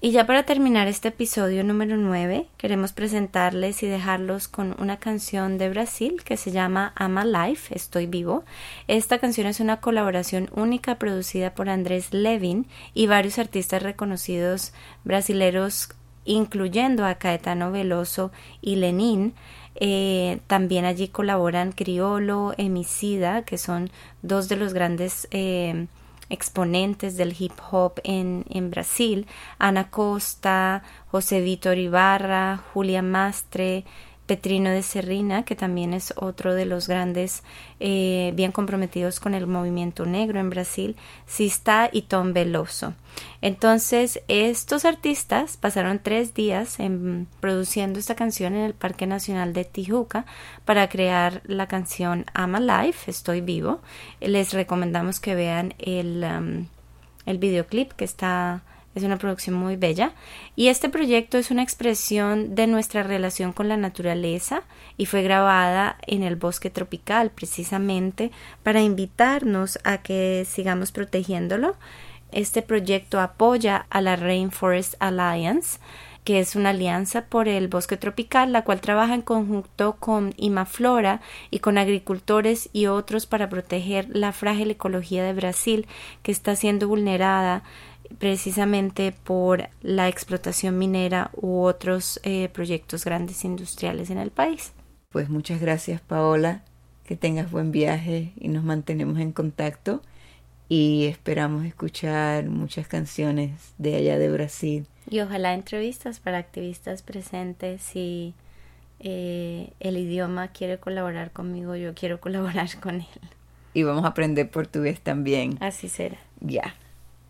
Y ya para terminar este episodio número 9, queremos presentarles y dejarlos con una canción de Brasil que se llama Ama Life, Estoy Vivo. Esta canción es una colaboración única producida por Andrés Levin y varios artistas reconocidos brasileros, incluyendo a Caetano Veloso y Lenin. Eh, también allí colaboran Criolo, Emicida, que son dos de los grandes eh, exponentes del hip hop en, en Brasil, Ana Costa, José Víctor Ibarra, Julia Mastre, Petrino de Serrina, que también es otro de los grandes eh, bien comprometidos con el movimiento negro en Brasil, Sista y Tom Veloso. Entonces, estos artistas pasaron tres días en, produciendo esta canción en el Parque Nacional de Tijuca para crear la canción I'm Alive, Estoy Vivo. Les recomendamos que vean el, um, el videoclip que está es una producción muy bella y este proyecto es una expresión de nuestra relación con la naturaleza y fue grabada en el bosque tropical precisamente para invitarnos a que sigamos protegiéndolo. Este proyecto apoya a la Rainforest Alliance que es una alianza por el bosque tropical, la cual trabaja en conjunto con Imaflora y con agricultores y otros para proteger la frágil ecología de Brasil, que está siendo vulnerada precisamente por la explotación minera u otros eh, proyectos grandes industriales en el país. Pues muchas gracias Paola, que tengas buen viaje y nos mantenemos en contacto y esperamos escuchar muchas canciones de allá de Brasil. Y ojalá entrevistas para activistas presentes si eh, el idioma quiere colaborar conmigo, yo quiero <laughs> colaborar con él. Y vamos a aprender portugués también. Así será. Ya.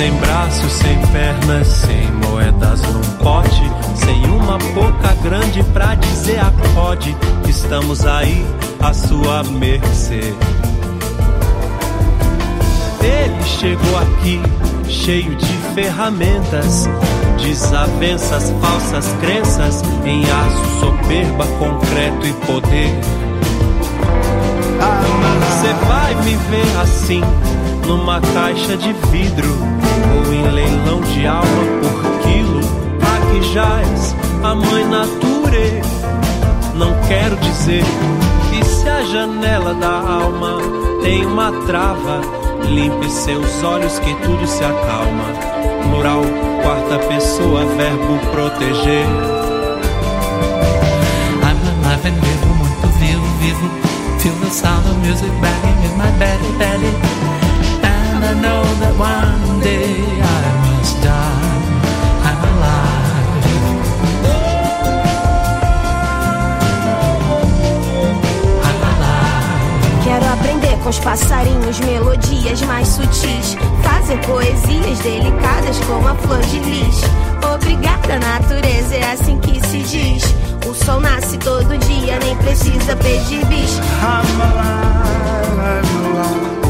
Sem braços, sem pernas, sem moedas num pote, sem uma boca grande pra dizer acode. Estamos aí à sua mercê. Ele chegou aqui cheio de ferramentas, desavenças, falsas crenças, em aço, soberba, concreto e poder. Você vai me ver assim, numa caixa de vidro, ou em leilão de alma por quilo. Aqui jaz a mãe natureza. Não quero dizer que se a janela da alma tem uma trava, limpe seus olhos que tudo se acalma. Moral, quarta pessoa, verbo proteger. I'm alive and vivo, muito vivo, vivo. Feel the sound of music banging in my belly, belly. Know that one day I must die. I'm alive. I'm alive. Quero aprender com os passarinhos melodias mais sutis. Fazer poesias delicadas como a flor de lis. Obrigada, natureza, é assim que se diz. O sol nasce todo dia, nem precisa pedir bis. I'm alive, I'm alive.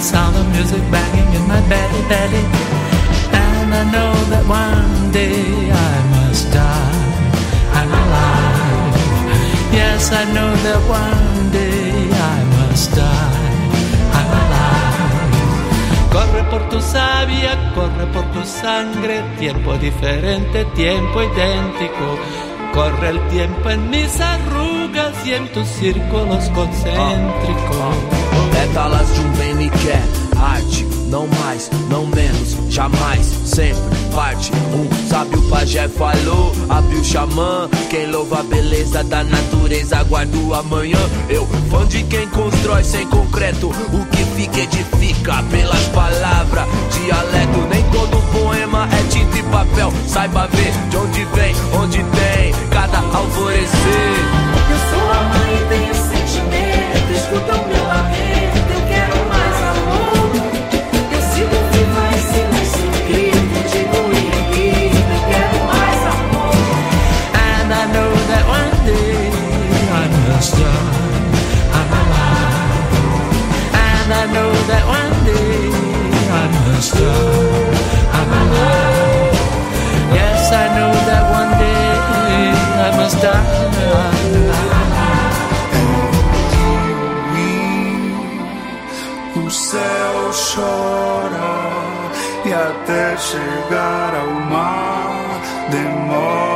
sound of music banging in my belly, belly. And I know that one day I must die. I'm alive. Yes, I know that one day I must die. I'm alive. Corre por tu savia, corre por tu sangre, tiempo diferente, tiempo idéntico. Corre el tiempo en mis arrugas y en tus círculos concéntricos. Pétalas de um bem me quer, arte, não mais, não menos, jamais, sempre, parte. Um sábio pajé falou, abriu o xamã. Quem louva a beleza da natureza, aguarda o amanhã. Eu, fã de quem constrói sem concreto, o que fica edifica pelas palavras. Dialeto, nem todo poema é tinta e papel. Saiba ver de onde vem, onde tem cada alvorecer. Eu sou a mãe e tenho sentimento. Escuta o meu I'm alive. And I know that one day I must die. I'm alive. Yes, I know that one day I must die. Chora e até chegar ao mar demora.